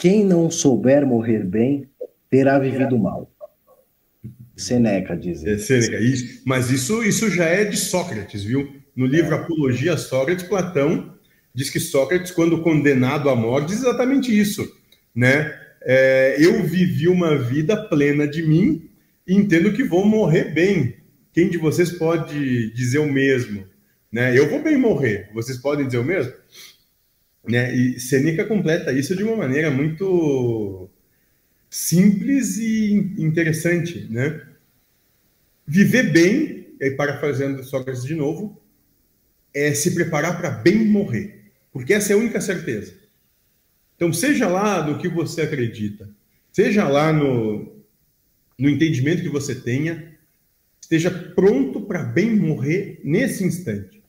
quem não souber morrer bem terá vivido mal. Seneca diz. É, Seneca, isso. Mas isso, isso já é de Sócrates, viu? No livro é. Apologia a Sócrates, Platão diz que Sócrates, quando condenado à morte, diz exatamente isso, né? É, eu vivi uma vida plena de mim e entendo que vou morrer bem. Quem de vocês pode dizer o mesmo? Né? Eu vou bem morrer. Vocês podem dizer o mesmo? Né? E Seneca completa isso de uma maneira muito simples e interessante, né? Viver bem, e parafraseando Sócrates de novo, é se preparar para bem morrer, porque essa é a única certeza. Então, seja lá no que você acredita, seja lá no, no entendimento que você tenha, esteja pronto para bem morrer nesse instante.